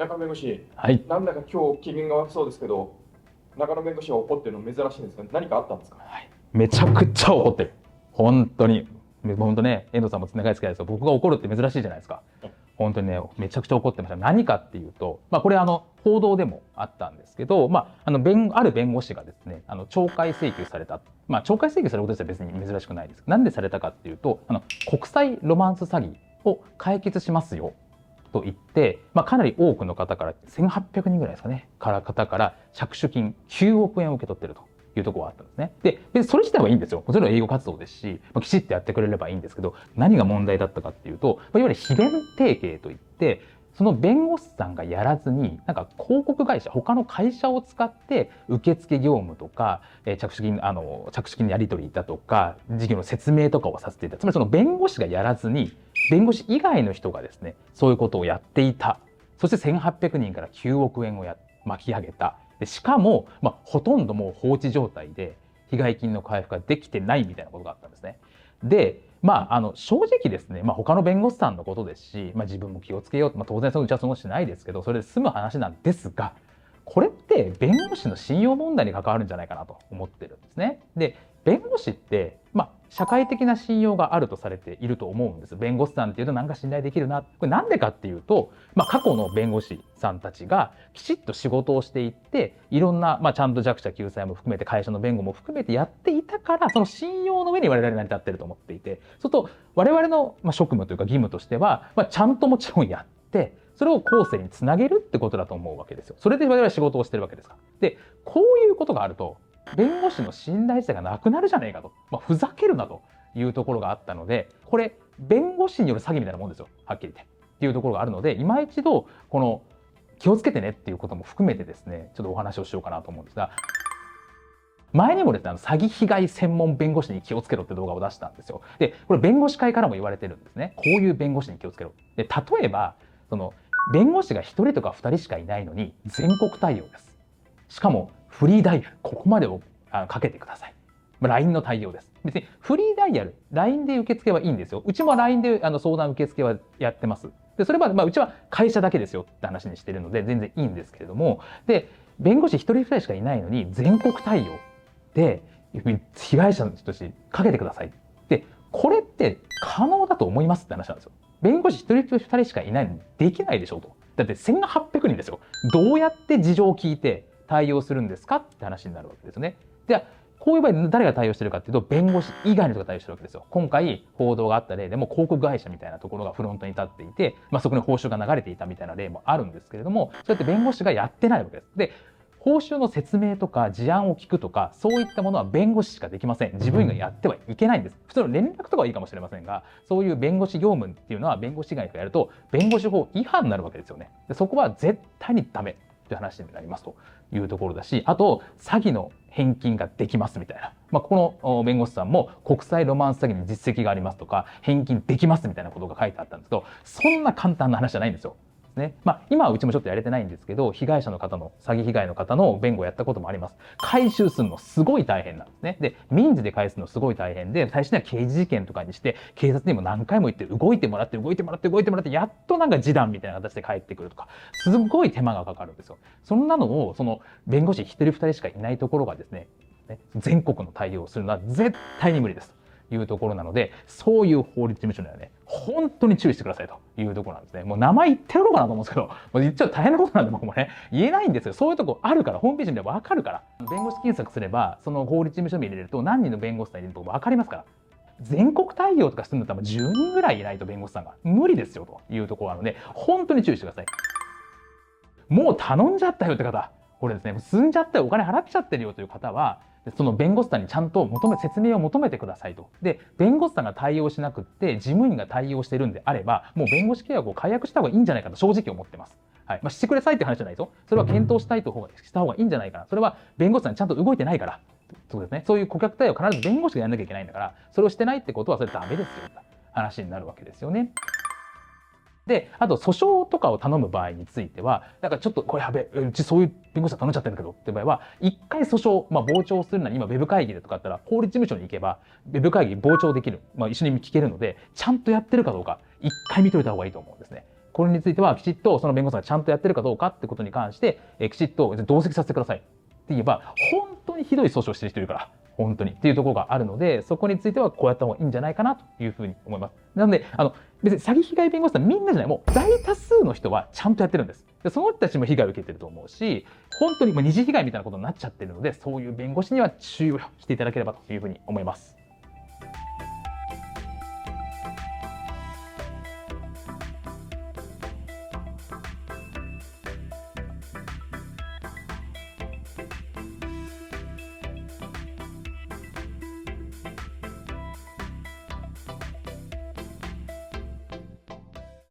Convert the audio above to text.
中野弁護士、はい。なんだか今日機嫌が悪そうですけど、中野弁護士が怒ってるの珍しいんですが、何かあったんですか？めちゃくちゃ怒ってる。本当に。本当ね、遠藤さんも長い付き合いですけど、僕が怒るって珍しいじゃないですか。本当にね、めちゃくちゃ怒ってました。何かっていうと、まあ、これあの、報道でもあったんですけど、まあ、あの、弁、ある弁護士がですね、あの、懲戒請求された。まあ、懲戒請求されること自体は別に珍しくないです。なんでされたかっていうと、あの、国際ロマンス詐欺を解決しますよ。と言って、まあ、かなり多くの方から1800人ぐらいですかねから方から着手金9億円を受け取ってるというところがあったんですね。で別にそれ自体はいいんですよもちろん営業活動ですし、まあ、きちっとやってくれればいいんですけど何が問題だったかっていうと、まあ、いわゆる非弁提携といってその弁護士さんがやらずになんか広告会社他の会社を使って受付業務とか、えー着手金あの着手金のやり取りだとか事業の説明とかをさせていたつまりその弁護士がやらずに弁護士以外の人がですねそういうことをやっていたそして1800人から9億円をや巻き上げたでしかも、まあ、ほとんどもう放置状態で被害金の回復ができてないみたいなことがあったんですね。でまあ、あの正直ですね、まあ、他の弁護士さんのことですし、まあ、自分も気をつけようと、まあ、当然そのうちはそのしないですけどそれで済む話なんですがこれって弁護士の信用問題に関わるんじゃないかなと思ってるんですね。で弁護士って、まあ、社会的な信用があるとされていると思うんです。弁護士さんっていうとなんか信頼できるな。これなんでかっていうと、まあ、過去の弁護士さんたちがきちっと仕事をしていって、いろんな、まあ、ちゃんと弱者救済も含めて会社の弁護も含めてやっていたから、その信用の上に我々成り立ってると思っていて、そうすると我々の、まあ、職務というか義務としては、まあ、ちゃんともちろんやって、それを後世につなげるってことだと思うわけですよ。それで我々仕事をしてるわけですから。で、こういうことがあると、弁護士の信頼性がなくなるじゃねえかと、まあ、ふざけるなというところがあったのでこれ弁護士による詐欺みたいなもんですよ。はっきり言って。っていうところがあるので今一度この気をつけてねっていうことも含めてですねちょっとお話をしようかなと思うんですが。前にもですねあの詐欺被害専門弁護士に気をつけろって動画を出したんですよ。でこれ弁護士会からも言われてるんですね。こういう弁護士に気をつけろ。で例えばその弁護士が1人とか2人しかいないのに全国対応です。しかもフリーダイヤルここまでをかけてください。まあ LINE の対応です。別にフリーダイヤル、LINE で受付はいいんですよ。うちも LINE であの相談受付はやってます。で、それは、まあ、うちは会社だけですよって話にしてるので、全然いいんですけれども、で、弁護士一人二人しかいないのに、全国対応で、被害者の人たちかけてください。で、これって可能だと思います？って話なんですよ。弁護士一人二人しかいないのにできないでしょうと。だって1800人ですよ。どうやって事情を聞いて対応するんですかって話になるわけですね。ではこういう場合誰が対応してるかっていうと弁護士以外の人が対応してるわけですよ。今回報道があった例でも広告会社みたいなところがフロントに立っていて、まあ、そこに報酬が流れていたみたいな例もあるんですけれどもそうやって弁護士がやってないわけです。で報酬の説明とか事案を聞くとかそういったものは弁護士しかできません自分がやってはいけないんです普通の連絡とかはいいかもしれませんがそういう弁護士業務っていうのは弁護士以外がやると弁護士法違反になるわけですよねでそこは絶対にダメという話になりますというところだしあと詐欺の返金ができますみたいな、まあ、ここの弁護士さんも国際ロマンス詐欺に実績がありますとか返金できますみたいなことが書いてあったんですけどそんな簡単な話じゃないんですよ。ね。まあ、今はうちもちょっとやれてないんですけど被害者の方の詐欺被害の方の弁護をやったこともあります。回収するのすごい大変なんですね。で民事で返すのすごい大変で最初には刑事事件とかにして警察にも何回も言って動いてもらって動いてもらって動いてもらってやっとなんか示談みたいな形で帰ってくるとかすごい手間がかかるんですよ。そんなのをその弁護士1人2人しかいないところがですねね全国の対応をするのは絶対に無理です。いうところなのでそういう法律事務所にはね本当に注意してくださいというところなんですね。もう名前言ってやろうかなと思うんですけどもう言っちゃう大変なことなんで僕もね言えないんですよ。そういうとこあるからホームページで分かるから。弁護士検索すればその法律事務所に入れると何人の弁護士さんいると分かりますから。全国対応とかするんだったら10人ぐらいいないと弁護士さんが。無理ですよというところなので本当に注意してください。もう頼んじゃったよって方これですね。済んじゃってお金払っちゃってるよという方はその弁護士さんにちゃんと求め説明を求めてくださいと。で弁護士さんが対応しなくって事務員が対応してるんであればもう弁護士契約を解約した方がいいんじゃないかと正直思ってます。はいまあ、してくださいって話じゃないですよ。それは検討したいと方がした方がいいんじゃないかな。それは弁護士さんちゃんと動いてないから。そうですね。そういう顧客対応を必ず弁護士がやらなきゃいけないんだから、それをしてないってことはそれダメですよ話になるわけですよね。であと訴訟とかを頼む場合についてはなんかちょっとこれやべうちそういう弁護士さん頼んじゃってるんだけどって場合は一回訴訟、まあ、傍聴するなら今ウェブ会議でとかあったら法律事務所に行けばウェブ会議傍聴できる、まあ、一緒に聞けるのでちゃんとやってるかどうか一回見といた方がいいと思うんですね。これについてはきちっとその弁護士さんがちゃんとやってるかどうかってことに関して、えきちっと同席させてください。って言えば本当にひどい訴訟してる人いるから本当にっていうところがあるのでそこについてはこうやった方がいいんじゃないかなというふうに思います。なのであの別に詐欺被害弁護士さんみんなじゃない。もう大多数の人はちゃんとやってるんです。でその人たちも被害を受けてると思うし本当にもう二次被害みたいなことになっちゃってるのでそういう弁護士には注意をしていただければというふうに思います。